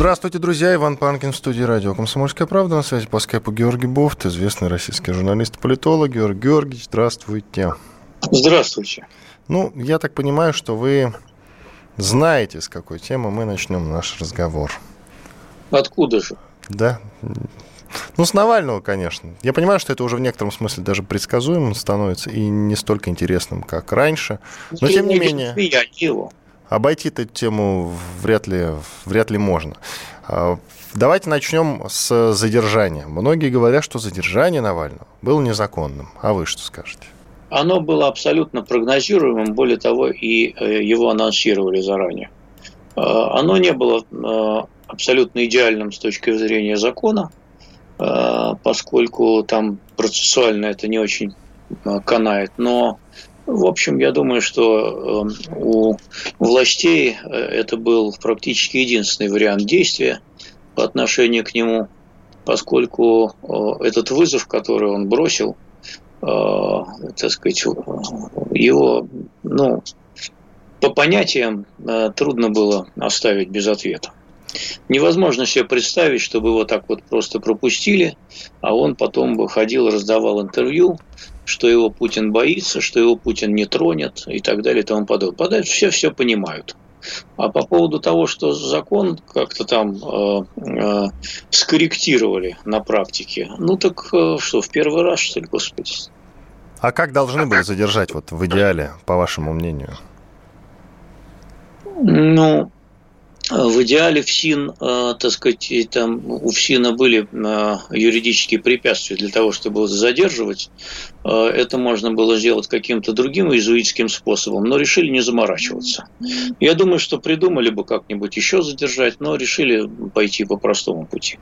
Здравствуйте, друзья. Иван Панкин в студии радио «Комсомольская правда». На связи по скайпу Георгий Бофт, известный российский журналист и политолог. Георгий Георгиевич, здравствуйте. Здравствуйте. Ну, я так понимаю, что вы знаете, с какой темы мы начнем наш разговор. Откуда же? Да. Ну, с Навального, конечно. Я понимаю, что это уже в некотором смысле даже предсказуемым становится и не столько интересным, как раньше. Но, тем не менее... Я его. Обойти эту тему вряд ли, вряд ли можно. А, Давайте начнем с задержания. Многие говорят, что задержание Навального было незаконным. А вы что скажете? Оно было абсолютно прогнозируемым, более того, и э, его анонсировали заранее. Э, Оно не было э, абсолютно идеальным с точки зрения закона, поскольку там процессуально это не очень канает, но в общем, я думаю, что э, у властей э, это был практически единственный вариант действия по отношению к нему, поскольку э, этот вызов, который он бросил, э, так сказать, его, ну, по понятиям трудно было оставить без ответа. Невозможно себе представить, чтобы его так вот просто пропустили, а он потом бы ходил раздавал интервью, что его Путин боится, что его Путин не тронет и так далее и тому подобное. Все все понимают. А по поводу того, что закон как-то там э, э, скорректировали на практике, ну так э, что, в первый раз, что ли, господи? А как должны были задержать, вот в идеале, по вашему мнению? Ну, в идеале ФСИН, э, так сказать, там у ФСИНа были э, юридические препятствия для того, чтобы его задерживать. Это можно было сделать каким-то другим иезуитским способом, но решили не заморачиваться. Я думаю, что придумали бы как-нибудь еще задержать, но решили пойти по простому пути.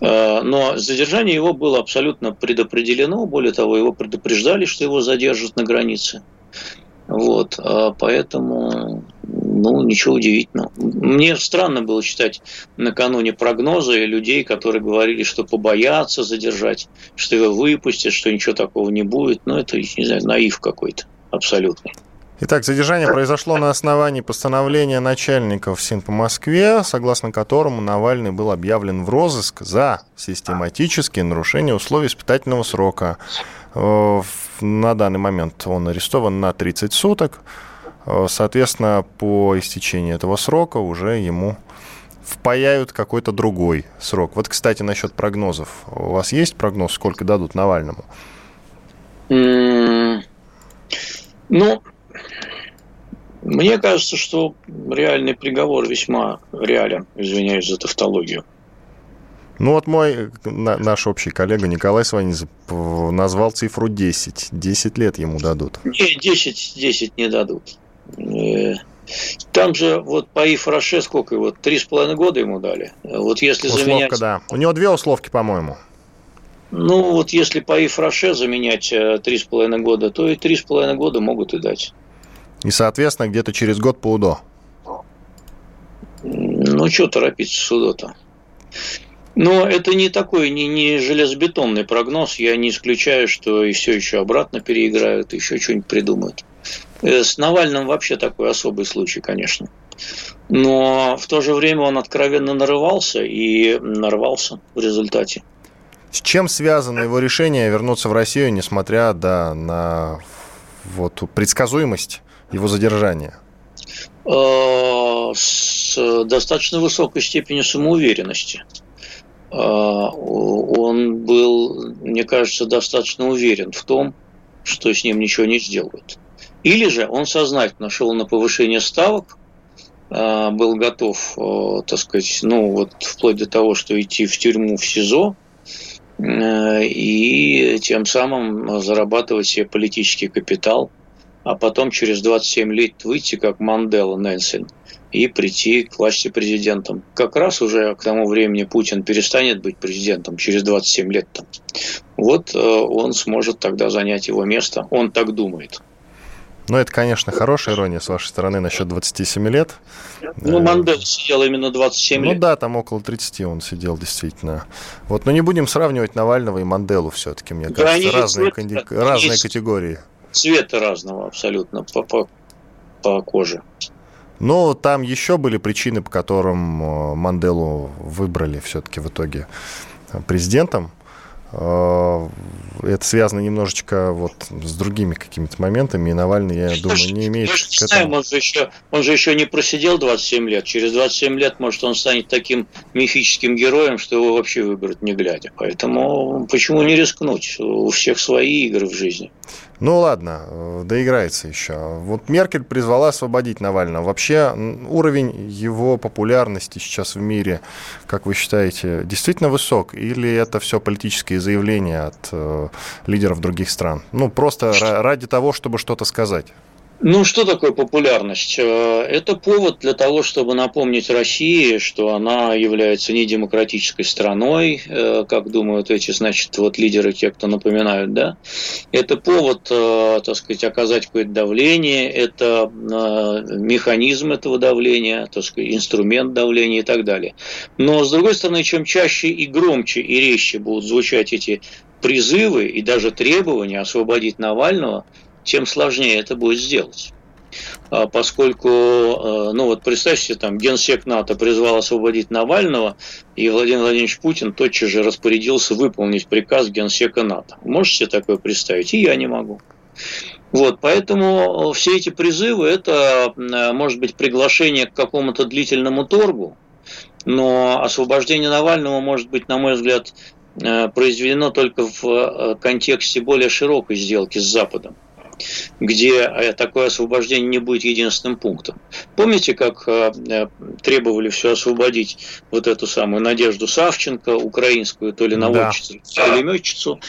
Но задержание его было абсолютно предопределено, более того, его предупреждали, что его задержат на границе. Вот, поэтому ну, ничего удивительного. Мне странно было читать накануне прогнозы людей, которые говорили, что побоятся задержать, что его выпустят, что ничего такого не будет. Ну, это, не знаю, наив какой-то абсолютный. Итак, задержание произошло на основании постановления начальников СИН по Москве, согласно которому Навальный был объявлен в розыск за систематические нарушения условий испытательного срока. На данный момент он арестован на 30 суток. Соответственно, по истечении этого срока уже ему впаяют какой-то другой срок. Вот, кстати, насчет прогнозов. У вас есть прогноз, сколько дадут Навальному? Ну, мне кажется, что реальный приговор весьма реален, извиняюсь за тавтологию. Ну вот мой наш общий коллега Николай Сванидзе назвал цифру 10. 10 лет ему дадут. Не, 10, 10 не дадут. Э, там же вот по Ифраше сколько его? Три с половиной года ему дали. Вот если Условка, заменять... да. У него две условки, по-моему. Ну, вот если по Ифраше заменять э, три с половиной года, то и три с половиной года могут и дать. И, соответственно, где-то через год по УДО. Ну, что торопиться с УДО-то? Но это не такой, не, не железобетонный прогноз. Я не исключаю, что и все еще обратно переиграют, еще что-нибудь придумают. Э, с Навальным вообще такой особый случай, конечно. Но в то же время он откровенно нарывался и нарвался в результате. С чем связано его решение вернуться в Россию, несмотря да, на вот, предсказуемость его задержания? Э, с достаточно высокой степенью самоуверенности. Э, он был, мне кажется, достаточно уверен в том, что с ним ничего не сделают. Или же он сознательно шел на повышение ставок, был готов, так сказать, ну вот вплоть до того, что идти в тюрьму, в СИЗО, и тем самым зарабатывать себе политический капитал а потом через 27 лет выйти, как Мандела Нельсон, и прийти к власти президентом. Как раз уже к тому времени Путин перестанет быть президентом, через 27 лет там. Вот э, он сможет тогда занять его место, он так думает. Ну, это, конечно, хорошая ирония с вашей стороны насчет 27 лет. Ну, Мандел сидел именно 27 ну, лет. Ну да, там около 30 он сидел, действительно. Вот, но не будем сравнивать Навального и Манделу все-таки, мне да кажется, разные, цвета, разные категории. Цвета разного абсолютно по, по, по коже. Но там еще были причины, по которым э, Манделу выбрали все-таки в итоге президентом. Э, это связано немножечко вот с другими какими-то моментами, и Навальный, я думаю, не имеет... Мы же не он же, еще, он же еще не просидел 27 лет. Через 27 лет, может, он станет таким мифическим героем, что его вообще выберут не глядя. Поэтому почему не рискнуть? У всех свои игры в жизни. Ну ладно, э, доиграется еще. Вот Меркель призвала освободить Навального. Вообще уровень его популярности сейчас в мире, как вы считаете, действительно высок? Или это все политические заявления от э, лидеров других стран? Ну, просто ради того, чтобы что-то сказать. Ну, что такое популярность? Э, это повод для того, чтобы напомнить России, что она является не демократической страной, э, как думают эти, значит, вот лидеры, те, кто напоминают, да. Это повод, э, так сказать, оказать какое-то давление, это механизм этого давления, так сказать, инструмент давления и так далее. Но, с другой стороны, чем чаще и громче и резче будут звучать эти призывы и даже требования освободить Навального – тем сложнее это будет сделать. А поскольку, э, ну вот представьте, там генсек НАТО призвал освободить Навального, и Владимир Владимирович Путин тотчас же распорядился выполнить приказ генсека НАТО. Можете такое представить? И я не могу. Вот, поэтому все эти призывы – это, э, может быть, приглашение к какому-то длительному торгу, но освобождение Навального может быть, на мой взгляд, э, произведено только в контексте более широкой сделки с Западом где э, такое освобождение не будет единственным пунктом. Помните, как э, э, требовали все освободить вот эту самую Надежду Савченко, украинскую то ли наводчицу, да. то ли пулеметчицу,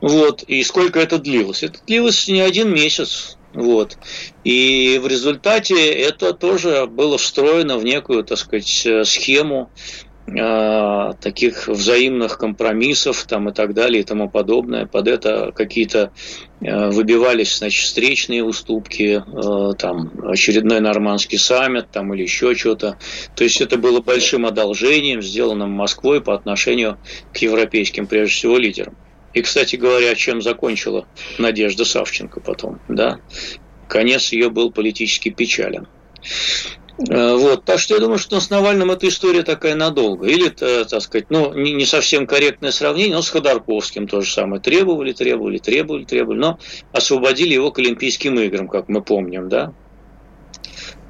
вот, и сколько это длилось? Это длилось не один месяц, вот. И в результате это тоже было встроено в некую, так сказать, схему таких взаимных компромиссов там и так далее и тому подобное. Под это какие-то э, выбивались, значит, встречные уступки, э, там очередной нормандский саммит там или еще что-то. То есть это было большим одолжением, сделанным Москвой по отношению к европейским, прежде всего, лидерам. И, кстати говоря, чем закончила Надежда Савченко потом, да? Конец ее был политически печален. Э, вот. Так что я думаю, что с Навальным эта история такая надолго. Или, э, так сказать, ну, не, совсем корректное сравнение, но с Ходорковским то же самое. Требовали, требовали, требовали, требовали, но освободили его к Олимпийским играм, как мы помним, да.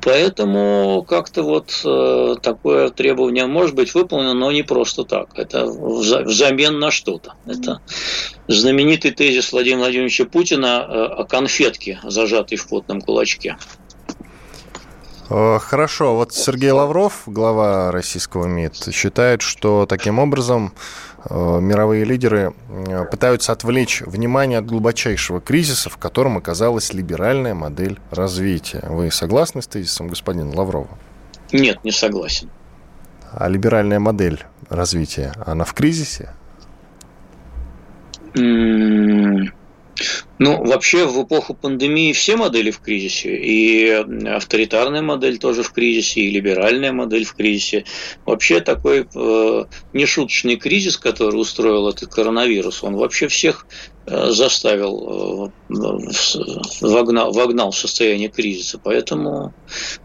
Поэтому как-то вот э, такое требование может быть выполнено, но не просто так. Это взамен на что-то. Это знаменитый тезис Владимира Владимировича Путина о конфетке, зажатой в потном кулачке. Э, хорошо, вот Сергей Лавров, глава российского МИД, считает, что таким образом э, мировые лидеры э, пытаются отвлечь внимание от глубочайшего кризиса, в котором оказалась либеральная модель развития. Вы согласны с тезисом господина Лаврова? Нет, не согласен. А либеральная модель развития, она в кризисе? Ну, вообще в эпоху пандемии все модели в кризисе. И авторитарная модель тоже в кризисе, и либеральная модель в кризисе. Вообще такой э, нешуточный кризис, который устроил этот коронавирус, он вообще всех заставил, э, вогнал, вогнал в состояние кризиса. Поэтому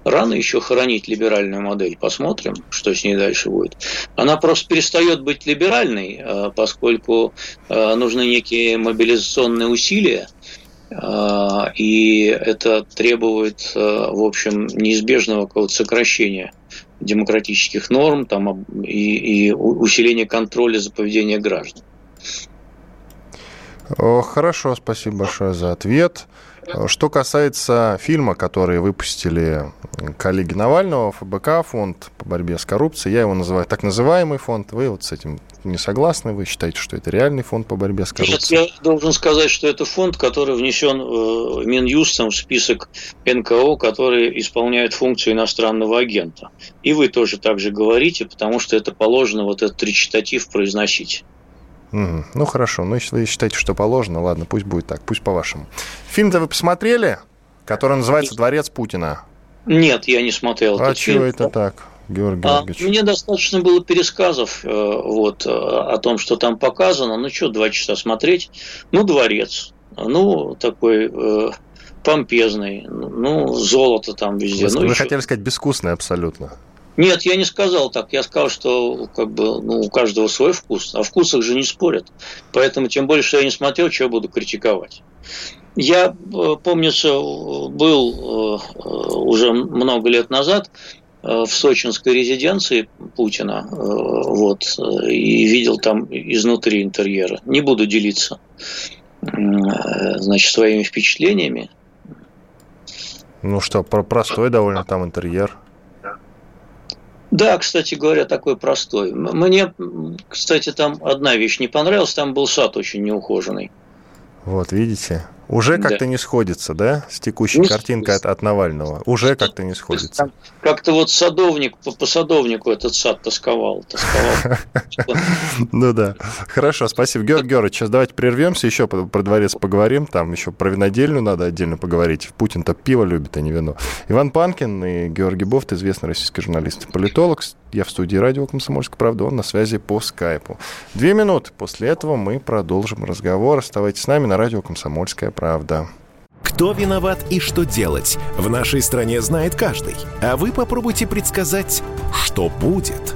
рано еще хоронить либеральную модель. Посмотрим, что с ней дальше будет. Она просто перестает быть либеральной, э, поскольку э, нужны некие мобилизационные усилия и это требует, в общем, неизбежного какого-то сокращения демократических норм там, и, и усиления контроля за поведением граждан. Хорошо, спасибо большое за ответ. Что касается фильма, который выпустили коллеги Навального, ФБК, фонд по борьбе с коррупцией, я его называю так называемый фонд. Вы вот с этим не согласны? Вы считаете, что это реальный фонд по борьбе с коррупцией? Нет, я должен сказать, что это фонд, который внесен э, Минюстом в список НКО, которые исполняют функцию иностранного агента. И вы тоже так же говорите, потому что это положено вот этот речитатив произносить. Угу. Ну хорошо, ну если вы считаете, что положено, ладно, пусть будет так, пусть по-вашему. Фильм-то вы посмотрели, который называется «Дворец Путина»? Нет, я не смотрел. А чего это так, Георгий а, Мне достаточно было пересказов э, вот, э, о том, что там показано. Ну что, два часа смотреть? Ну, дворец. Ну, такой э, помпезный. Ну, золото там везде. Вы, ну, вы еще... хотели сказать безвкусный абсолютно. Нет, я не сказал так. Я сказал, что как бы, ну, у каждого свой вкус. О вкусах же не спорят. Поэтому, тем более, что я не смотрел, чего буду критиковать. Я, э, помнится, был э, уже много лет назад э, в сочинской резиденции Путина вот, и видел там изнутри интерьера. Не буду делиться значит, своими впечатлениями. Ну что, простой довольно там интерьер. Да, кстати говоря, такой простой. Мне, кстати, там одна вещь не понравилась, там был сад очень неухоженный. Вот, видите? Уже как-то да. не сходится, да, с текущей не картинкой от, от Навального? Уже как-то не сходится. Как-то вот садовник, по, по садовнику этот сад тосковал. тосковал. Ну да. Хорошо, спасибо. Георгий Георгиевич, сейчас давайте прервемся, еще про дворец поговорим. Там еще про винодельню надо отдельно поговорить. Путин-то пиво любит, а не вино. Иван Панкин и Георгий Бофт, известный российский журналист политолог. Я в студии радио «Комсомольская правда», он на связи по скайпу. Две минуты. После этого мы продолжим разговор. Оставайтесь с нами на радио «Комсомольская правда». Кто виноват и что делать, в нашей стране знает каждый. А вы попробуйте предсказать, что будет.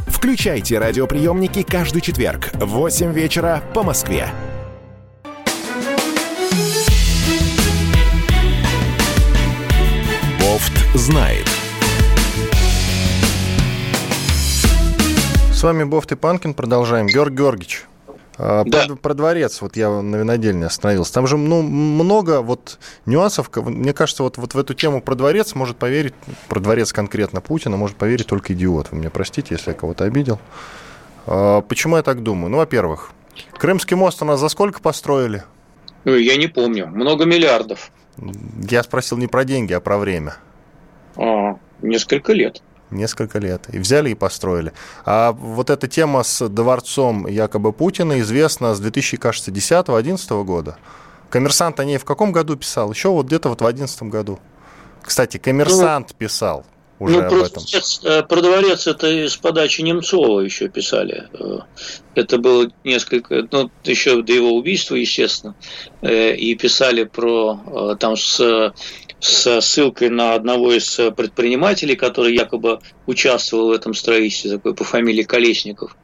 Включайте радиоприемники каждый четверг в 8 вечера по Москве. Бофт знает. С вами Бофт и Панкин. Продолжаем. Георг Георгиевич, да. Про, про дворец, вот я на винодельне остановился. Там же ну, много вот нюансов. Мне кажется, вот, вот в эту тему про дворец может поверить, про дворец конкретно Путина может поверить только идиот. Вы меня простите, если я кого-то обидел. А, почему я так думаю? Ну, во-первых, Крымский мост у нас за сколько построили? Я не помню. Много миллиардов. Я спросил не про деньги, а про время. А, несколько лет. Несколько лет. И взяли и построили. А вот эта тема с дворцом якобы Путина известна с 2010-2011 года. Коммерсант о ней в каком году писал? Еще вот где-то вот в 2011 году. Кстати, коммерсант ну, писал уже ну, об про этом. Дворец, э, про дворец это из подачи Немцова еще писали. Э, это было несколько, ну, еще до его убийства, естественно. Э, и писали про там с с ссылкой на одного из предпринимателей, который якобы участвовал в этом строительстве, такой по фамилии Колесников.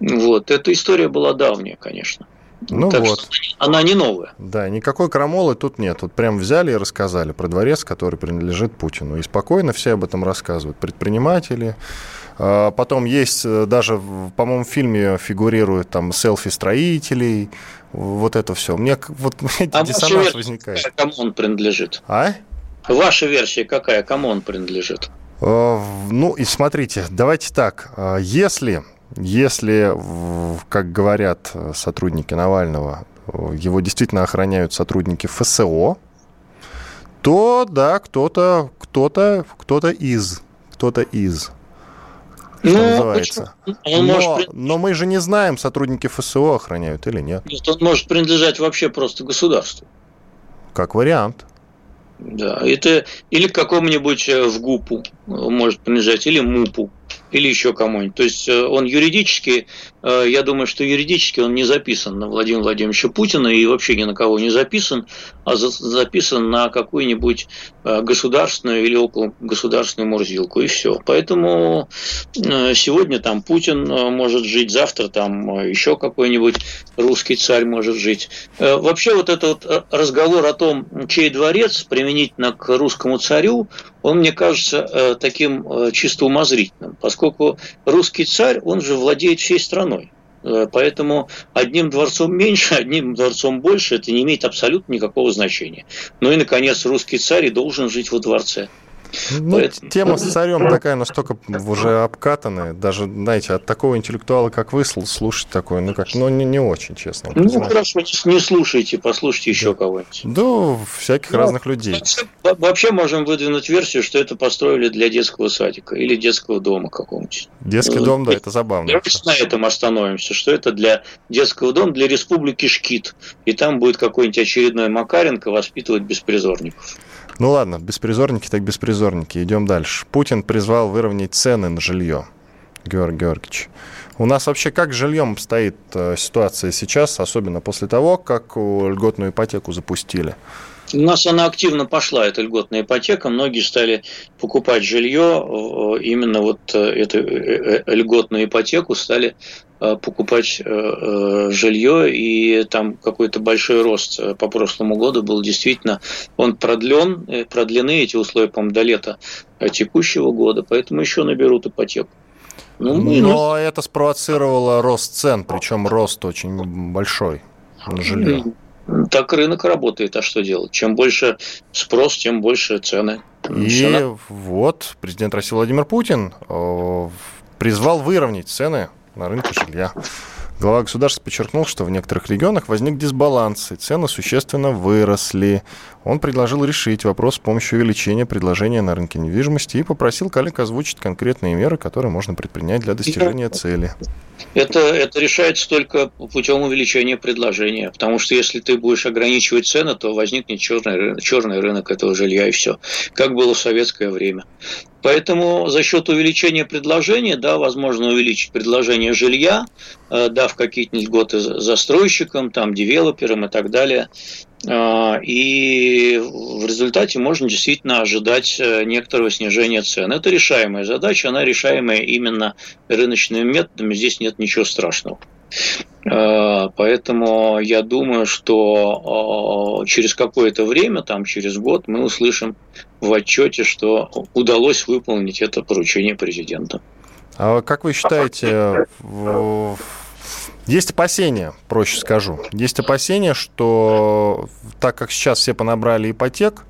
Вот. Эта история была давняя, конечно. Ну так вот. она не новая. Да, никакой крамолы тут нет. Вот прям взяли и рассказали про дворец, который принадлежит Путину. И спокойно все об этом рассказывают. Предприниматели, а, Потом есть э, даже, по-моему, в фильме фигурирует там селфи строителей, вот это все. Мне вот а диссонанс возникает. Кому он принадлежит? А? Ваша версия какая? Кому он принадлежит? Э, ну и смотрите, давайте так. Э, если, если, как говорят сотрудники Навального, его действительно охраняют сотрудники ФСО, то да, кто-то, кто-то, кто-то из, кто-то из, что ну, называется. Он но, может... но мы же не знаем, сотрудники ФСО охраняют или нет. Нет, он может принадлежать вообще просто государству. Как вариант. Да, это или к какому-нибудь э, в ГУПу может принадлежать, или МУПу или еще кому-нибудь. То есть э, он юридически, э, я думаю, что юридически он не записан на Владимира Владимировича Путина и вообще ни на кого не записан, а записан на какую-нибудь э, государственную или около государственную мурзилку, и все. Поэтому сегодня там Путин может жить, завтра там еще какой-нибудь русский царь может жить. Вообще вот этот разговор о том, чей дворец применительно к русскому царю, он, мне кажется, таким чисто умозрительным, поскольку русский царь, он же владеет всей страной. Э, поэтому одним дворцом меньше, одним дворцом больше, это не имеет абсолютно никакого значения. Ну и, наконец, русский царь и должен жить во дворце. Ну, Поэтому... Тема с царем такая настолько уже обкатанная. Даже, знаете, от такого интеллектуала, как вы, слушать такое, ну как, ну не, не очень, честно. Ну, признать. хорошо, не слушайте, послушайте еще да. кого-нибудь. Да, всяких ну, разных людей. Вообще можем выдвинуть версию, что это построили для детского садика или детского дома какого-нибудь. Детский ну, дом, да, это забавно. Давайте на этом остановимся, что это для детского дома, для республики Шкит. И там будет какой-нибудь очередной Макаренко воспитывать беспризорников. Ну ладно, беспризорники так беспризорники. Идем дальше. Путин призвал выровнять цены на жилье. Георгий Георгиевич. У нас вообще как с жильем стоит э, ситуация сейчас, особенно после того, как льготную ипотеку запустили? У нас она активно пошла, эта льготная ипотека. Многие стали покупать жилье, э, именно вот э, эту льготную ипотеку стали покупать жилье, и там какой-то большой рост по прошлому году был действительно, он продлен, продлены эти условия, по-моему, до лета текущего года, поэтому еще наберут ипотеку. Ну, Но это спровоцировало рост цен, причем рост очень большой на жилье. Так рынок работает, а что делать? Чем больше спрос, тем больше цены. И Цена. вот президент России Владимир Путин э, призвал выровнять цены на рынке жилья. Глава государства подчеркнул, что в некоторых регионах возник дисбаланс, и цены существенно выросли. Он предложил решить вопрос с помощью увеличения предложения на рынке недвижимости и попросил коллег озвучить конкретные меры, которые можно предпринять для достижения цели. Это, это решается только путем увеличения предложения, потому что если ты будешь ограничивать цены, то возникнет черный черный рынок этого жилья и все, как было в советское время. Поэтому за счет увеличения предложения, да, возможно увеличить предложение жилья, э, дав какие-нибудь льготы застройщикам, там, девелоперам и так далее. Э, и в результате можно действительно ожидать э, некоторого снижения цен. Это решаемая задача, она решаемая именно рыночными методами, здесь нет ничего страшного. Поэтому я думаю, что через какое-то время, там через год, мы услышим в отчете, что удалось выполнить это поручение президента. А как вы считаете, есть опасения, проще скажу, есть опасения, что так как сейчас все понабрали ипотек,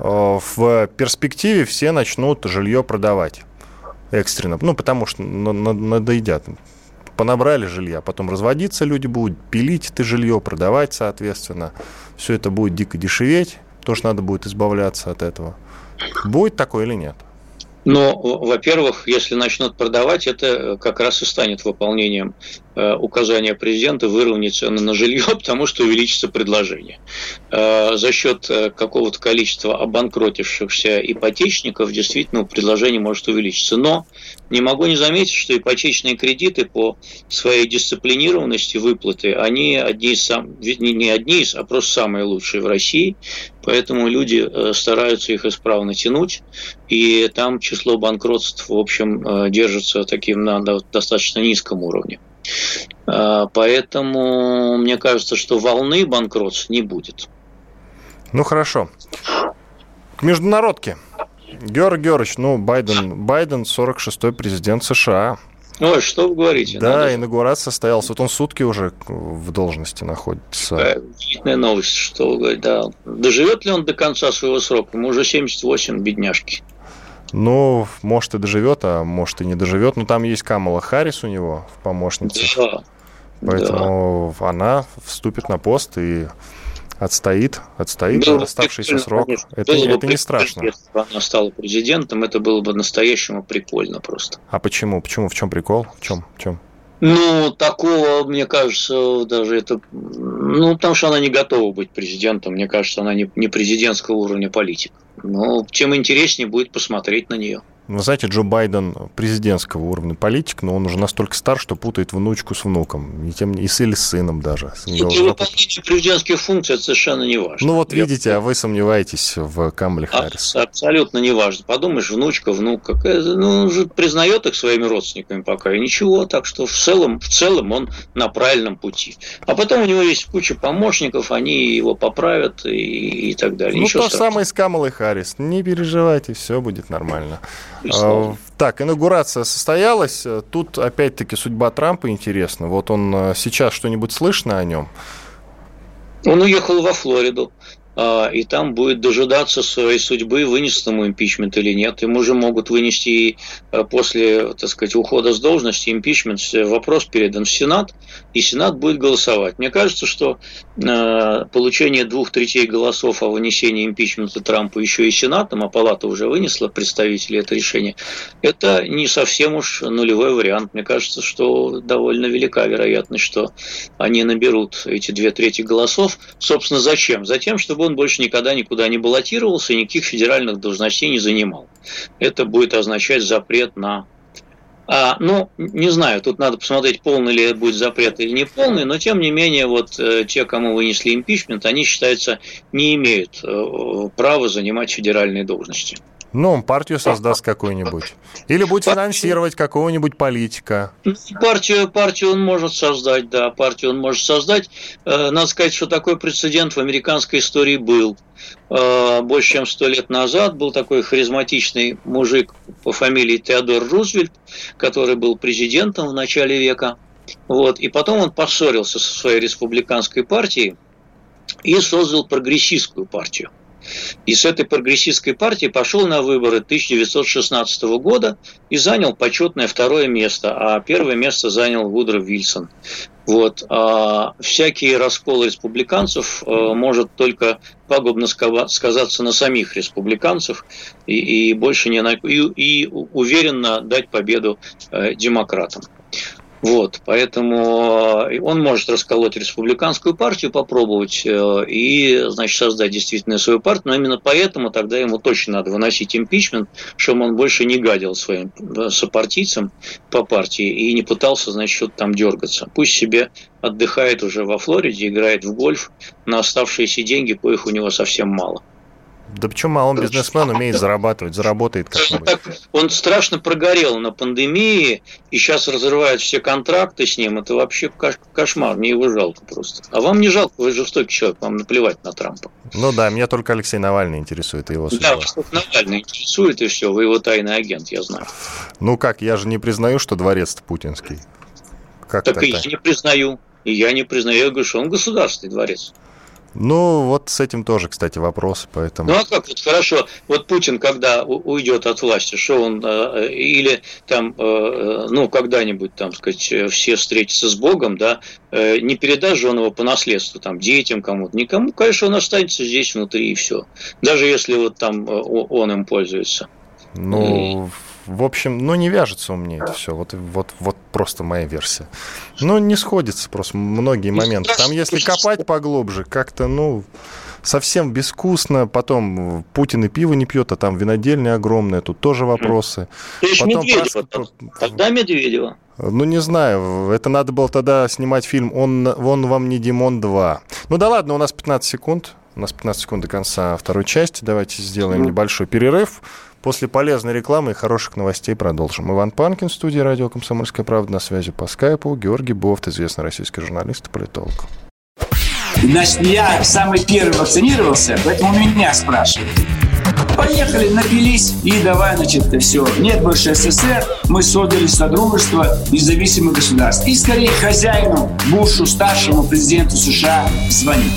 э, в перспективе все начнут жилье продавать экстренно, ну, потому что надоедят. Понабрали жилья, потом разводиться люди будут, пилить это жилье, продавать, соответственно. Все это будет дико дешеветь, тоже надо будет избавляться от этого. Будет такое или нет? Но, во-первых, если начнут продавать, это как раз и станет выполнением Э, указания президента выровнять цены на жилье, потому что увеличится предложение. Э, за счет э, какого-то количества обанкротившихся ипотечников действительно предложение может увеличиться. Но не могу не заметить, что ипотечные кредиты по своей дисциплинированности выплаты, они одни из сам, не одни из, а просто самые лучшие в России. Поэтому люди стараются их исправно тянуть, и там число банкротств, в общем, держится таким на достаточно низком уровне. А, поэтому мне кажется, что волны банкротств не будет. Ну хорошо. К международке. Георгий Георгиевич, ну, Байден, Байден 46-й президент США. Ой, что вы говорите? Да, Надо... инаугурация состоялась. Вот он сутки уже в должности находится. Какая удивительная новость, что вы говорите. Да. Доживет ли он до конца своего срока? Ему уже 78, бедняжки. Ну, может и доживет, а может и не доживет. Но там есть Камала Харрис у него в помощнице. Да. Поэтому да. она вступит на пост и отстоит, отстоит было оставшийся срок. Конечно. Это, было это не страшно. Если бы она стала президентом, это было бы настоящему прикольно просто. А почему? Почему? В чем прикол? В чем? В чем? Ну, такого, мне кажется, даже это... Ну, потому что она не готова быть президентом. Мне кажется, она не, не президентского уровня политик. Но тем интереснее будет посмотреть на нее. Вы знаете, Джо Байден президентского уровня политик, но он уже настолько стар, что путает внучку с внуком. И, тем, и с или с сыном даже. Для выполнения президентских функций это совершенно не важно. Ну вот Я... видите, а вы сомневаетесь в Камале Харрис. Абсолютно не важно. Подумаешь, внучка, внук, какая, ну, он же признает их своими родственниками пока, и ничего. Так что в целом, в целом он на правильном пути. А потом у него есть куча помощников, они его поправят и, и так далее. Ну, Ничего то же самое с Камалой Харрис. Не переживайте, все будет нормально. А, так, инаугурация состоялась. Тут опять-таки судьба Трампа интересна. Вот он э, сейчас что-нибудь слышно о нем? Он уехал во Флориду. А, и там будет дожидаться своей судьбы, вынесет ему импичмент или нет. Ему же могут вынести а, после, так сказать, ухода с должности импичмент. Вопрос передан в Сенат, и Сенат будет голосовать. Мне кажется, что а, получение двух третей голосов о вынесении импичмента Трампа еще и Сенатом, а Палата уже вынесла представители это решение, это не совсем уж нулевой вариант. Мне кажется, что довольно велика вероятность, что они наберут эти две трети голосов. Собственно, зачем? Затем, чтобы он больше никогда никуда не баллотировался и никаких федеральных должностей не занимал. Это будет означать запрет на а, ну, не знаю, тут надо посмотреть, полный ли будет запрет или не полный, но тем не менее, вот э, те, кому вынесли импичмент, они, считается, не имеют э, права занимать федеральные должности. Ну, он партию создаст какую-нибудь. Или будет финансировать какого-нибудь политика. Партию, партию он может создать, да, партию он может создать. Э, надо сказать, что такой прецедент в американской истории был. Э, больше чем сто лет назад был такой харизматичный мужик по фамилии Теодор Рузвельт, который был президентом в начале века. Вот. И потом он поссорился со своей республиканской партией и создал прогрессистскую партию. И с этой прогрессистской партии пошел на выборы 1916 года и занял почетное второе место, а первое место занял Вудро Вильсон. Вот. А всякие расколы республиканцев а, может только пагубно сказаться на самих республиканцев и, и больше не на, и, и уверенно дать победу э, демократам. Вот, поэтому э, он может расколоть республиканскую партию, попробовать э, и, значит, создать действительно свою партию, но именно поэтому тогда ему точно надо выносить импичмент, чтобы он больше не гадил своим э, сопартийцам по партии и не пытался, значит, что-то там дергаться. Пусть себе отдыхает уже во Флориде, играет в гольф на оставшиеся деньги, коих у него совсем мало. Да почему, а он бизнесмен, умеет зарабатывать, заработает как-нибудь. Он страшно прогорел на пандемии, и сейчас разрывают все контракты с ним. Это вообще кошмар, мне его жалко просто. А вам не жалко, вы жестокий человек, вам наплевать на Трампа. Ну да, меня только Алексей Навальный интересует, и его судьба. Да, что Навальный интересует, и все, вы его тайный агент, я знаю. Ну как, я же не признаю, что дворец путинский. Как так и я не признаю. И я не признаю, я говорю, что он государственный дворец. Ну, вот с этим тоже, кстати, вопрос, поэтому... Ну, а как, вот хорошо, вот Путин, когда уйдет от власти, что он, э, или там, э, ну, когда-нибудь, там, сказать, все встретятся с Богом, да, э, не передаст же он его по наследству, там, детям кому-то, никому, конечно, он останется здесь внутри и все, даже если вот там он им пользуется. Ну, и... В общем, ну не вяжется у меня это все. Вот, вот, вот просто моя версия. Ну, не сходится просто многие моменты. Там, если копать поглубже, как-то, ну, совсем безвкусно. Потом Путин и пиво не пьет, а там винодельня огромная. Тут тоже вопросы. Потом Медведева. Прос... Когда Медведева? Ну, не знаю, это надо было тогда снимать фильм «Он, он вам не Димон 2». Ну да ладно, у нас 15 секунд. У нас 15 секунд до конца второй части. Давайте сделаем небольшой перерыв. После полезной рекламы и хороших новостей продолжим. Иван Панкин, студия «Радио Комсомольская правда» на связи по скайпу. Георгий Бофт, известный российский журналист и политолог. Значит, я самый первый вакцинировался, поэтому меня спрашивают. Поехали, напились и давай, значит, все. Нет больше СССР, мы создали Содружество независимых государств. И скорее хозяину, Бушу, старшему президенту США звонить.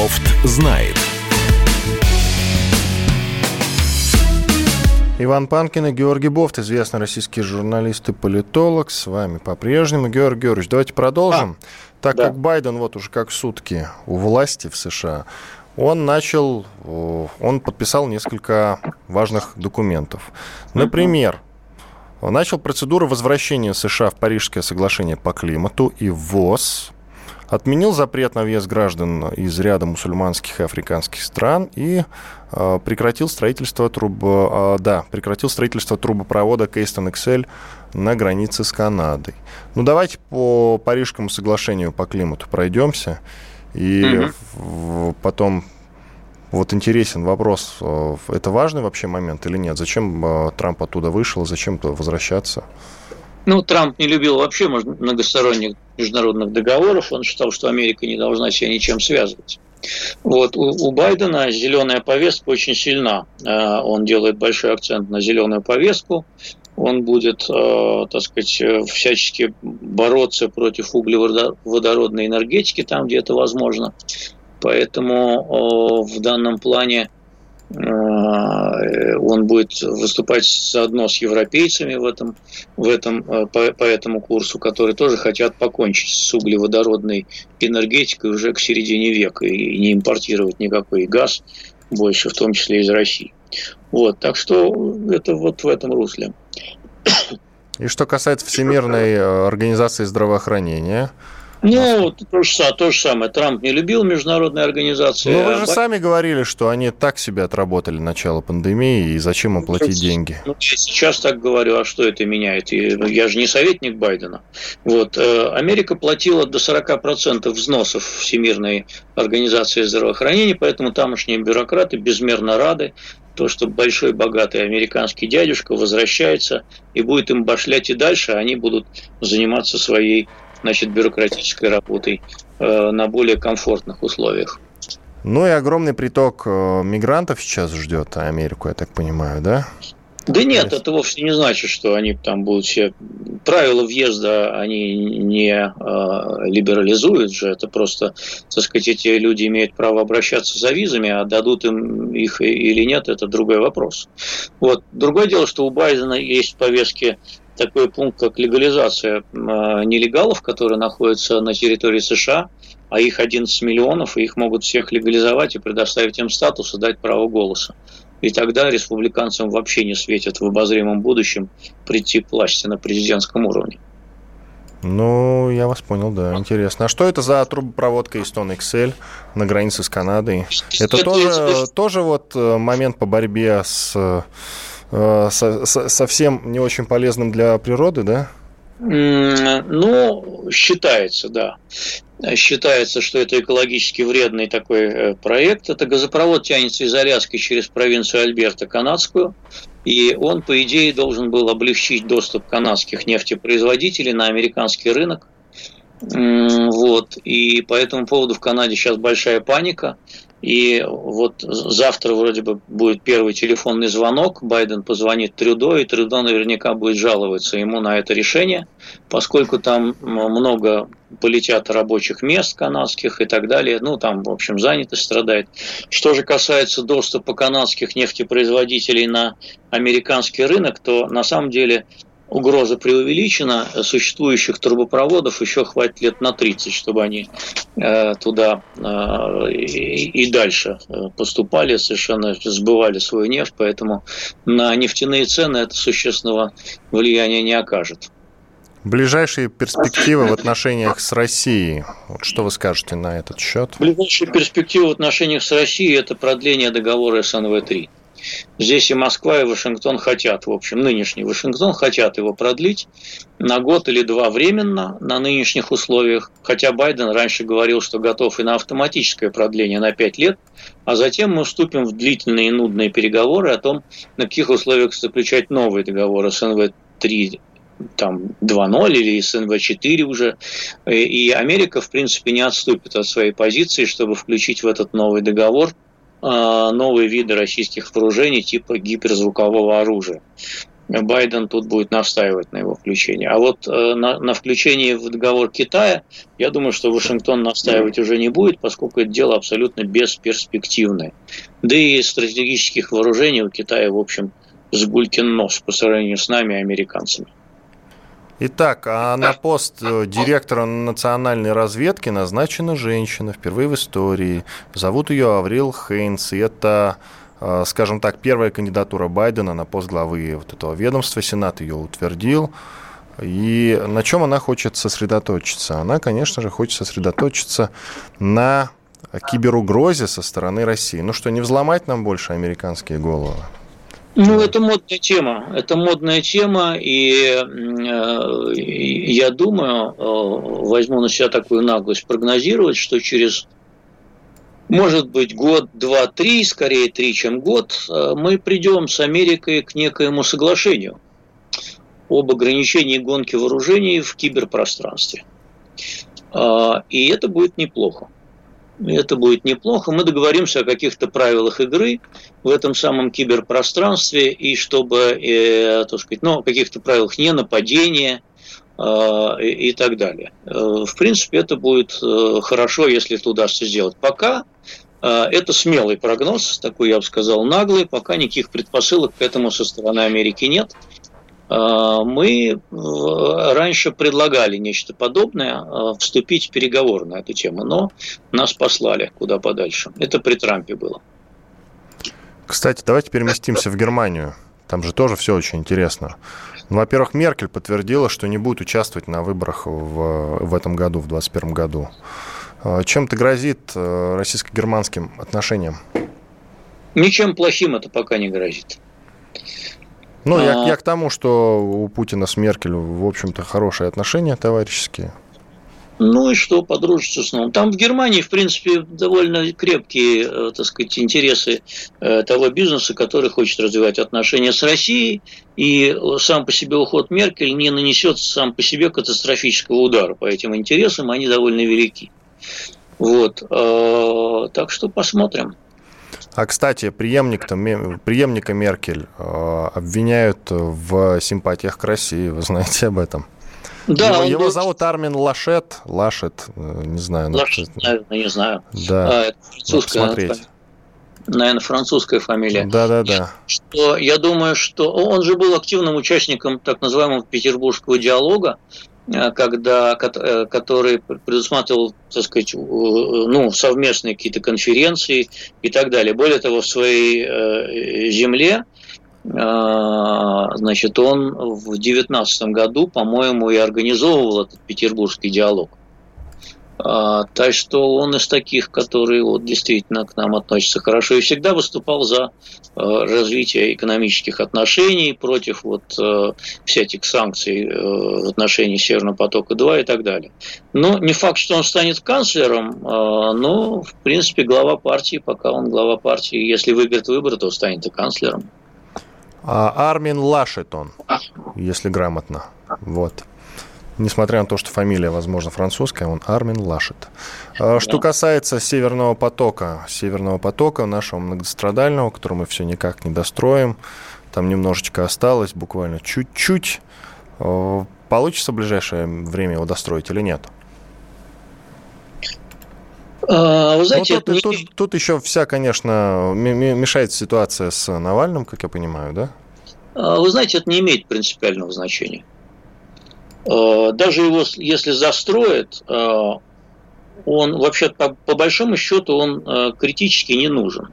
Бофт знает. Иван Панкин и Георгий Бофт, известный российский журналист и политолог. С вами по-прежнему. Георгий Георгиевич, давайте продолжим. А, так да. как Байден вот уже как сутки у власти в США, он начал, он подписал несколько важных документов. Например, начал процедуру возвращения США в Парижское соглашение по климату и ВОЗ, отменил запрет на въезд граждан из ряда мусульманских и африканских стран и э, прекратил строительство труб, э, да, прекратил строительство трубопровода Кейстон XL на границе с Канадой. Ну давайте по Парижскому соглашению по климату пройдемся и угу. потом вот интересен вопрос, э, это важный вообще момент или нет? Зачем Трамп оттуда вышел, зачем возвращаться? Ну, Трамп не любил вообще многосторонних международных договоров. Он считал, что Америка не должна себя ничем связывать. Вот. У, у Байдена зеленая повестка очень сильна. Э, он делает большой акцент на зеленую повестку. Он будет, э, так сказать, всячески бороться против углеводородной энергетики там, где это возможно. Поэтому в данном плане Э, он будет выступать заодно с европейцами в этом, в этом, э, по, по этому курсу, которые тоже хотят покончить с углеводородной энергетикой уже к середине века и не импортировать никакой газ больше, в том числе из России. Вот, так что это вот в этом русле. И что касается Всемирной э, организации здравоохранения, ну, то же, то же самое. Трамп не любил международные организации. Ну, вы же а... сами говорили, что они так себе отработали начало пандемии, и зачем им платить ну, деньги? Ну, я сейчас так говорю, а что это меняет? Я же не советник Байдена. Вот. Э, Америка платила до 40% взносов Всемирной организации здравоохранения, поэтому тамошние бюрократы безмерно рады то, что большой богатый американский дядюшка возвращается и будет им башлять и дальше, а они будут заниматься своей значит, бюрократической работой э, на более комфортных условиях. Ну и огромный приток э, мигрантов сейчас ждет Америку, я так понимаю, да? Да нет, это вовсе не значит, что они там будут все... Правила въезда они не э, либерализуют же, это просто, так сказать, эти люди имеют право обращаться за визами, а дадут им их или нет, это другой вопрос. Вот. Другое дело, что у Байдена есть в повестке такой пункт, как легализация а, нелегалов, которые находятся на территории США, а их 11 миллионов, и их могут всех легализовать и предоставить им статус и дать право голоса. И тогда республиканцам вообще не светит в обозримом будущем прийти к власти на президентском уровне. Ну, я вас понял, да, интересно. А что это за трубопроводка из Stone XL на границе с Канадой? Это тоже, тоже вот э, момент по борьбе с Э, совсем не очень полезным для природы, да? Ну, считается, да. Считается, что это экологически вредный такой э, проект. Это газопровод тянется из Аляски через провинцию Альберта канадскую. И он, по идее, должен был облегчить доступ канадских нефтепроизводителей на американский рынок. Вот. И по этому поводу в Канаде сейчас большая паника. И вот завтра вроде бы будет первый телефонный звонок, Байден позвонит Трюдо, и Трюдо наверняка будет жаловаться ему на это решение, поскольку там много полетят рабочих мест канадских и так далее. Ну, там, в общем, занятость страдает. Что же касается доступа канадских нефтепроизводителей на американский рынок, то на самом деле угроза преувеличена, существующих трубопроводов еще хватит лет на 30, чтобы они э, туда э, и, дальше э, поступали, совершенно сбывали свою нефть, поэтому на нефтяные цены это существенного влияния не окажет. Ближайшие перспективы в отношениях с Россией. Вот что вы скажете на этот счет? Ближайшие перспективы в отношениях с Россией – это продление договора СНВ-3. Здесь и Москва, и Вашингтон хотят, в общем, нынешний Вашингтон хотят его продлить на год или два временно на нынешних условиях, хотя Байден раньше говорил, что готов и на автоматическое продление на пять лет, а затем мы вступим в длительные и нудные переговоры о том, на каких условиях заключать новые договоры с НВ-3 там 2.0 или СНВ-4 уже. И Америка, в принципе, не отступит от своей позиции, чтобы включить в этот новый договор новые виды российских вооружений типа гиперзвукового оружия. Байден тут будет настаивать на его включении. А вот э, на, на включении в договор Китая, я думаю, что Вашингтон настаивать уже не будет, поскольку это дело абсолютно бесперспективное. Да и стратегических вооружений у Китая, в общем, с гулькин нос по сравнению с нами, американцами. Итак, а на пост э, директора национальной разведки назначена женщина впервые в истории. Зовут ее Аврил Хейнс. И это, э, скажем так, первая кандидатура Байдена на пост главы вот этого ведомства. Сенат ее утвердил. И на чем она хочет сосредоточиться? Она, конечно же, хочет сосредоточиться на киберугрозе со стороны России. Ну что, не взломать нам больше американские головы? Ну, это модная тема. Это модная тема, и э, я думаю, э, возьму на себя такую наглость прогнозировать, что через, может быть, год, два, три, скорее три, чем год, э, мы придем с Америкой к некоему соглашению об ограничении гонки вооружений в киберпространстве. Э, и это будет неплохо это будет неплохо. Мы договоримся о каких-то правилах игры в этом самом киберпространстве, и чтобы, э, так сказать, ну, о каких-то правилах не нападения э, и, и так далее. Э, в принципе, это будет э, хорошо, если это удастся сделать. Пока э, это смелый прогноз, такой, я бы сказал, наглый, пока никаких предпосылок к этому со стороны Америки нет. А, мы э, раньше предлагали нечто подобное, а, вступить в переговоры на эту тему, но нас послали куда подальше. Это при Трампе было. Кстати, давайте переместимся в Германию. Там же тоже все очень интересно. Ну, во-первых, Меркель подтвердила, что не будет участвовать на выборах в, в этом году, в 2021 году. Чем это грозит э, российско-германским отношениям? Ничем плохим это пока не грозит. Ну, а... я, я к тому, что у Путина с Меркель, в общем-то, хорошие отношения товарищеские. Ну и что, подружиться Там в Германии, в принципе, довольно крепкие, э, так сказать, интересы э, того бизнеса, который хочет развивать отношения с Россией. И сам по себе уход Меркель не нанесет сам по себе катастрофического удара по этим интересам, они довольно велики. Вот. Э, так что посмотрим. А, кстати, преемник преемника Меркель э, обвиняют в симпатиях к России. Вы знаете об этом? Да, его, его был... зовут Армин Лашет. Лашет, э, не знаю. Лашет, наверное, не знаю. Да. А, это французская, смотреть. наверное, французская фамилия. Да, да, да. Что, я думаю, что он же был активным участником так называемого петербургского диалога, когда, э, который предусматривал, так сказать, ну, совместные какие-то конференции и так далее. Более того, в своей э, земле значит, он в 2019 году, по-моему, и организовывал этот петербургский диалог. А, так что он из таких, которые вот действительно к нам относятся хорошо и всегда выступал за а, развитие экономических отношений против вот а, всяких санкций в отношении Северного потока-2 и так далее. Но не факт, что он станет канцлером, но, в принципе, глава партии, пока он глава партии, если выиграет выборы, то станет и канцлером. А Армин Лашет он, если грамотно. Вот несмотря на то, что фамилия, возможно, французская, он Армин Лашет. А, что касается Северного потока, Северного потока нашего многострадального, который мы все никак не достроим, там немножечко осталось, буквально чуть-чуть. А, получится в ближайшее время его достроить или нет? А, вы знаете, ну, тут, не... тут, тут еще вся, конечно, мешает ситуация с Навальным, как я понимаю, да? Вы знаете, это не имеет принципиального значения. Э, даже его, если застроят, э, он вообще по, по большому счету он э, критически не нужен.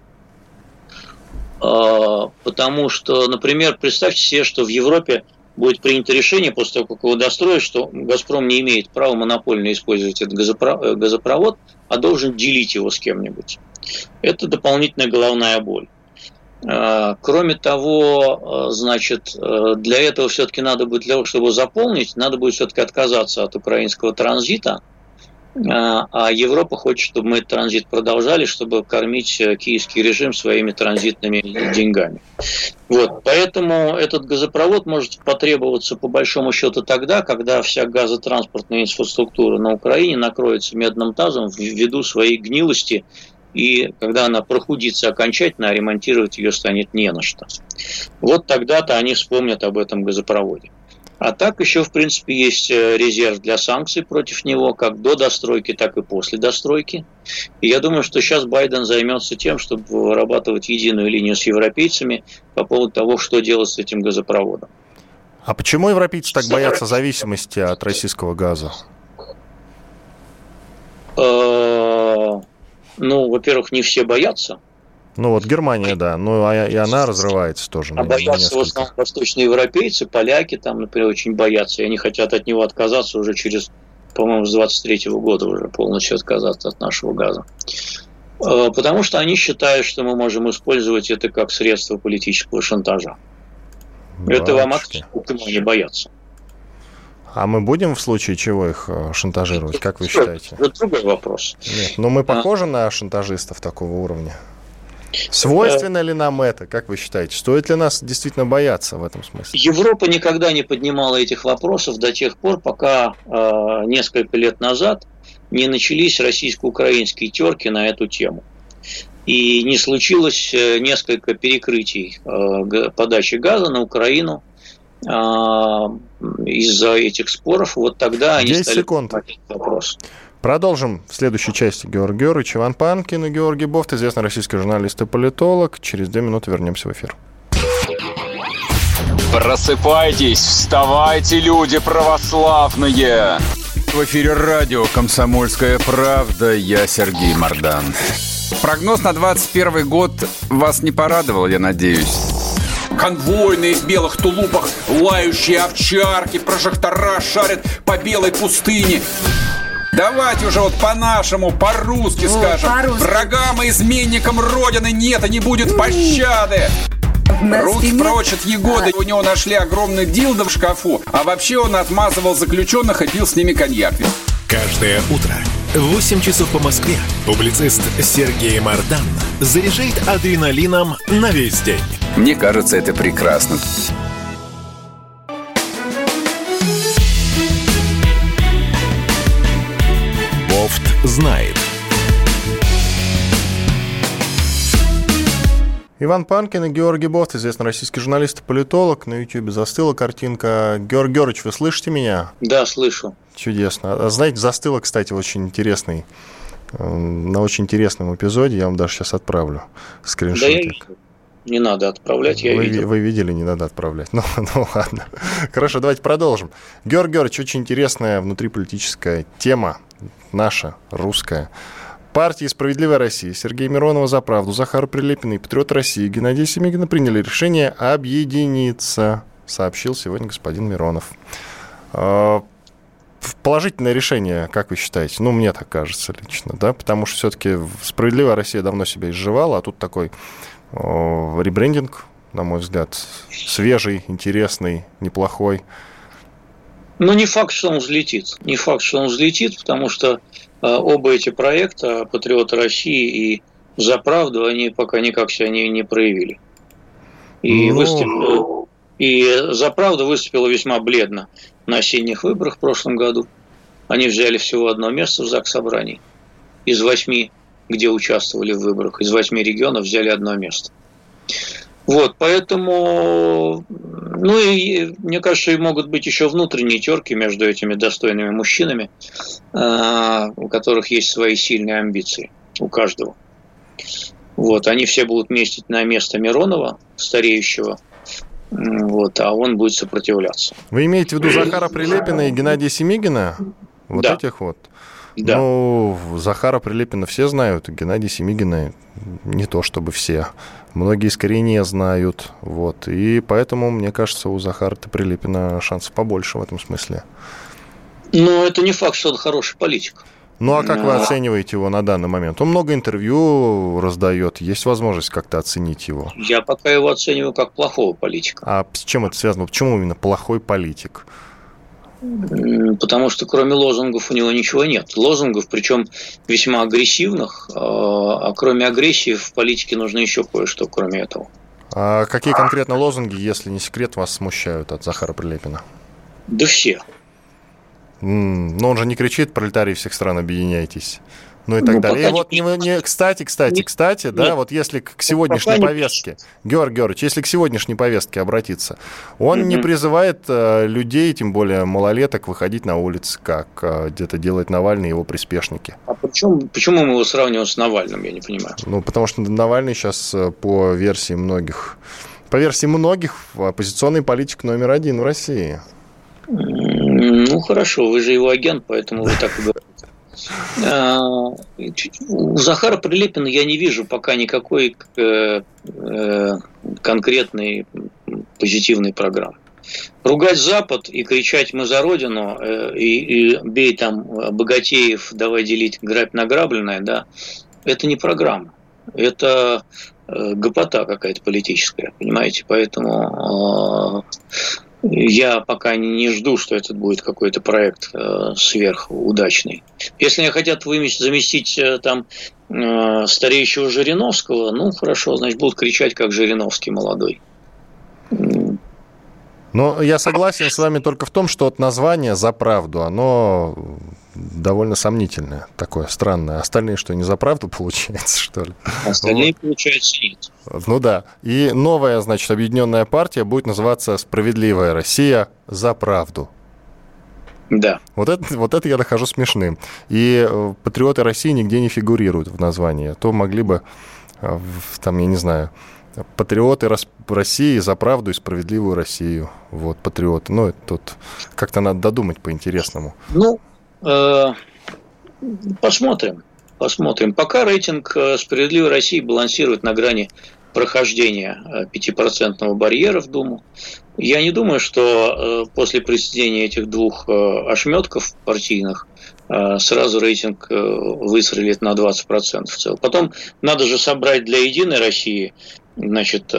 Потому что, например, представьте себе, что в Европе будет принято решение после того, как его достроят, что «Газпром» не имеет права монопольно использовать этот газопровод, а должен делить его с кем-нибудь. Это дополнительная головная боль. Э, кроме того, значит, для этого все-таки надо будет, для того, чтобы заполнить, надо будет все-таки отказаться от украинского транзита – а, а Европа хочет, чтобы мы этот транзит продолжали, чтобы кормить э, киевский режим своими транзитными деньгами. Вот, поэтому этот газопровод может потребоваться по большому счету тогда, когда вся газотранспортная инфраструктура на Украине накроется медным тазом ввиду своей гнилости и когда она прохудится окончательно, а ремонтировать ее станет не на что. Вот тогда-то они вспомнят об этом газопроводе. А так еще, в принципе, есть э, резерв для санкций против него, как до достройки, так и после достройки. И я думаю, что сейчас Байден займется тем, чтобы вырабатывать единую линию с европейцами по поводу того, что делать с этим газопроводом. А почему европейцы так боятся зависимости от российского газа? Ну, во-первых, не все боятся. Ну вот Германия, да, ну а и она разрывается тоже. А боятся в основном восточноевропейцы, поляки там, например, очень боятся, и они хотят от него отказаться уже через, по-моему, с 23 -го года уже полностью отказаться от нашего газа. Э, потому что они считают, что мы можем использовать это как средство политического шантажа. Батюшки. Это вам откуда не боятся. А мы будем в случае чего их э, шантажировать, как вы считаете? Это другой вопрос. Нет, но мы а. похожи а... на шантажистов такого уровня. Свойственно ли нам это, как вы считаете? Стоит ли нас действительно бояться в этом смысле? Европа никогда не поднимала этих вопросов до тех пор, пока э, несколько лет назад не начались российско-украинские терки на эту тему. И не случилось э, несколько перекрытий э, подачи газа на Украину из-за этих споров. Вот тогда они стали секунд. вопрос. Продолжим в следующей части Георгий Георгиевич, Иван Панкин и Георгий Бофт, известный российский журналист и политолог. Через две минуты вернемся в эфир. Просыпайтесь, вставайте, люди православные! В эфире радио «Комсомольская правда». Я Сергей Мордан. Прогноз на 21 год вас не порадовал, я надеюсь. Конвойные в белых тулупах, лающие овчарки, прожектора шарят по белой пустыне. Давайте уже вот по-нашему, по-русски скажем. По Врагам и изменникам Родины нет и не будет пощады. Руки прочь от Егоды. У него нашли огромный дилдо в шкафу. А вообще он отмазывал заключенных и пил с ними коньяк. Каждое утро в 8 часов по Москве публицист Сергей Мардан заряжает адреналином на весь день. Мне кажется, это прекрасно. знает. Иван Панкин и Георгий Бофт, известный российский журналист и политолог. На YouTube застыла картинка. Георгий Георгиевич, вы слышите меня? Да, слышу. Чудесно. А знаете, застыла, кстати, очень интересный, э, на очень интересном эпизоде. Я вам даже сейчас отправлю скриншотик. Да, я не надо отправлять, я вы, видел. Вы видели, не надо отправлять. Ну, ну ладно. Хорошо, давайте продолжим. Георгий Георгиевич, очень интересная внутриполитическая тема, наша, русская. Партии «Справедливая Россия», Сергей Миронова за правду, Захар Прилепин и Патриот России Геннадий Семигина приняли решение объединиться, сообщил сегодня господин Миронов. А, положительное решение, как вы считаете? Ну, мне так кажется лично, да, потому что все-таки «Справедливая Россия» давно себя изживала, а тут такой ребрендинг, на мой взгляд, свежий, интересный, неплохой. Ну, не факт, что он взлетит. Не факт, что он взлетит, потому что э, оба эти проекта, «Патриоты России» и «За правду», они пока никак себя не, не проявили. И, ну... выступил, и «За правду» выступила весьма бледно на осенних выборах в прошлом году. Они взяли всего одно место в ЗАГС собрании из восьми где участвовали в выборах. Из восьми регионов взяли одно место. Вот, поэтому, ну и мне кажется, и могут быть еще внутренние терки между этими достойными мужчинами, а, у которых есть свои сильные амбиции, у каждого. Вот, они все будут местить на место Миронова, стареющего, вот, а он будет сопротивляться. Вы имеете в виду Захара Прилепина и Геннадия Семигина? Вот да. этих вот? Да. Ну, Захара Прилепина все знают, Геннадий Семигина не то чтобы все. Многие скорее не знают. Вот. И поэтому, мне кажется, у Захара Прилепина шансов побольше в этом смысле. Но это не факт, что он хороший политик. Ну а как вы оцениваете его на данный момент? Он много интервью раздает, есть возможность как-то оценить его? Я пока его оцениваю как плохого политика. А с чем это связано? Почему именно плохой политик? Потому что кроме лозунгов у него ничего нет. Лозунгов, причем весьма агрессивных, а, а кроме агрессии в политике нужно еще кое-что, кроме этого. А какие конкретно лозунги, если не секрет, вас смущают от Захара Прилепина? Да все. Но он же не кричит, пролетарии всех стран, объединяйтесь. Ну и так ну, далее. И вот, не, не, кстати, кстати, не, кстати, нет, да, вот если к сегодняшней повестке, Георг Георгиевич, если к сегодняшней повестке обратиться, он угу. не призывает э, людей, тем более малолеток, выходить на улицы, как э, где-то делает Навальный и его приспешники. А почему, почему мы его сравниваем с Навальным, я не понимаю? Ну, потому что Навальный сейчас э, по версии многих, по версии многих, оппозиционный политик номер один в России. Ну, хорошо, вы же его агент, поэтому вы так и говорите. А, у Захара Прилепина я не вижу пока никакой э, э, конкретной позитивной программы. Ругать Запад и кричать «мы за Родину» э, и, и «бей там богатеев, давай делить грабь награбленное», да, это не программа. Это гопота какая-то политическая, понимаете? Поэтому я пока не жду, что этот будет какой-то проект э, сверхудачный. Если они хотят выместить, заместить э, там э, стареющего Жириновского, ну хорошо, значит будут кричать как Жириновский молодой. Но я согласен с вами только в том, что от названия «За правду» оно довольно сомнительное, такое странное. Остальные что, не за правду получается, что ли? Остальные, вот. получается, нет. Ну да. И новая, значит, объединенная партия будет называться «Справедливая Россия за правду». Да. Вот это, вот это я нахожу смешным. И э, патриоты России нигде не фигурируют в названии. А то могли бы, э, там, я не знаю, патриоты России за правду и справедливую Россию. Вот, патриоты. Ну, тут как-то надо додумать по-интересному. Ну, посмотрим. Посмотрим. Пока рейтинг э, «Справедливой России» балансирует на грани прохождения 5% э, барьера в Думу. Я не думаю, что после присоединения этих двух ошметков партийных сразу рейтинг выстрелит на 20% в целом. Потом надо же собрать для «Единой России» значит,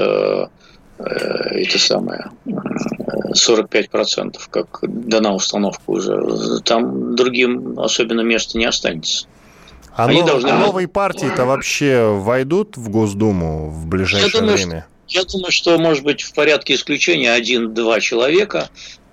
э, э, это самое, 45%, как дана установка уже. Там другим особенно места не останется. А, Они нов, должны... а новые партии-то вообще войдут в Госдуму в ближайшее я думаю, время? Что, я думаю, что, может быть, в порядке исключения один-два человека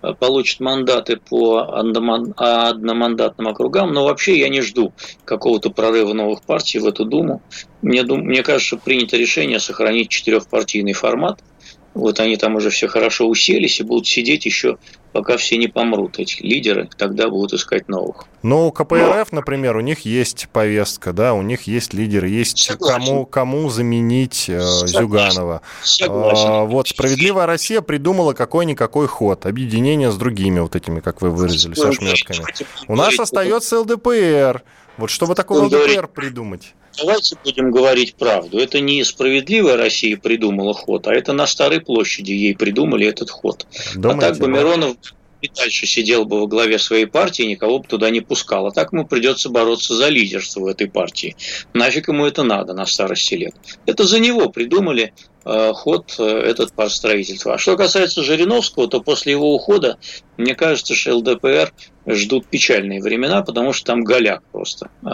Э, получат мандаты по одномандатным округам, но вообще я не жду какого-то прорыва новых партий в эту Думу. Мне, мне кажется, принято решение сохранить четырехпартийный формат – вот они там уже все хорошо уселись и будут сидеть еще, пока все не помрут, эти лидеры, тогда будут искать новых. Ну, КПРФ, например, у них есть повестка, да, у них есть лидеры, есть кому, кому заменить э, Зюганова. Согласен. А, вот «Справедливая Россия» придумала какой-никакой ход, объединение с другими вот этими, как вы выразили, со шметками. У нас остается ЛДПР. Вот чтобы такой ЛДПР придумать. Давайте будем говорить правду. Это не справедливая Россия придумала ход, а это на Старой площади ей придумали этот ход. Думаете, а так бы Миронов и дальше сидел бы во главе своей партии, никого бы туда не пускал. А так ему придется бороться за лидерство в этой партии. Нафиг ему это надо на старости лет. Это за него придумали ход э, этот по строительству. А что касается Жириновского, то после его ухода, мне кажется, что ЛДПР ждут печальные времена, потому что там голяк просто э,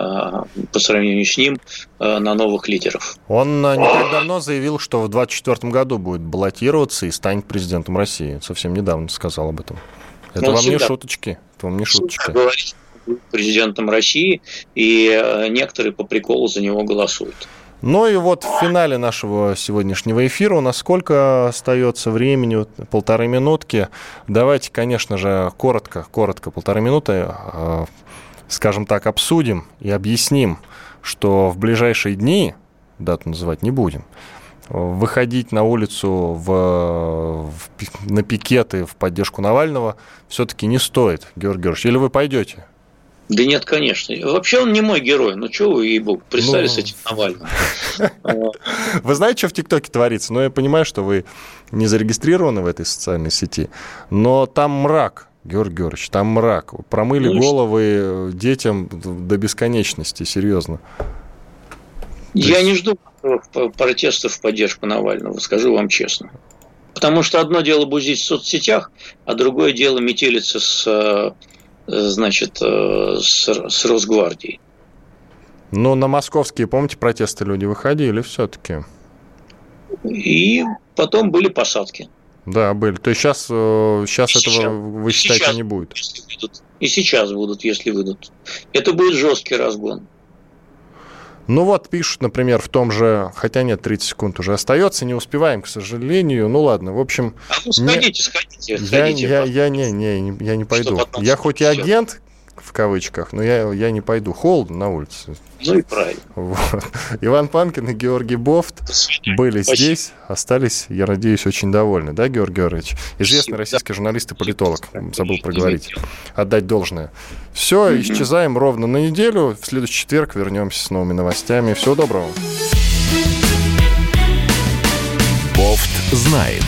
по сравнению с ним на новых лидеров. Он не так давно заявил, что в 2024 году будет баллотироваться и станет президентом России. Совсем недавно сказал об этом. Это Он вам не шуточки. Это вам не шуточки. Говорит президентом России, и некоторые по приколу за него голосуют. Ну и вот в финале нашего сегодняшнего эфира у нас сколько остается времени? Полторы минутки. Давайте, конечно же, коротко, коротко, полторы минуты, э, скажем так, обсудим и объясним, что в ближайшие дни, дату называть не будем, выходить на улицу в, в, на пикеты в поддержку Навального все-таки не стоит, Георгий Георгиевич. Или вы пойдете? Да нет, конечно. Вообще он не мой герой. Ну, что вы, ей-богу, представили ну... с этим Навальным. Вы знаете, что в ТикТоке творится? Ну, я понимаю, что вы не зарегистрированы в этой социальной сети, но там мрак. Георгий Георгиевич, там мрак. Промыли ну, головы э, детям до бесконечности, серьезно. Я есть... не жду протестов в поддержку Навального, скажу вам честно. Потому что одно дело бузить в соцсетях, а другое дело метелиться с, э, значит, э, с, с Росгвардией. Но на московские, помните, протесты люди выходили все-таки? И потом были посадки. Да, были. То есть сейчас, сейчас, сейчас этого, вы считаете, сейчас, не будет? И сейчас будут, если выйдут. Это будет жесткий разгон. Ну вот пишут, например, в том же, хотя нет, 30 секунд уже остается, не успеваем, к сожалению. Ну ладно, в общем... А ну сходите, не... сходите, сходите. Я, я, я, не, не, я не пойду. Я хоть и агент, в кавычках, но я, я не пойду. Холодно на улице. Ну и правильно. Вот. Иван Панкин и Георгий Бофт были Спасибо. здесь, остались, я надеюсь, очень довольны, да, Георгий Георгиевич? Известный Спасибо. российский журналист и политолог, забыл проговорить, отдать должное. Все, угу. исчезаем ровно на неделю, в следующий четверг вернемся с новыми новостями. Всего доброго. Бофт знает.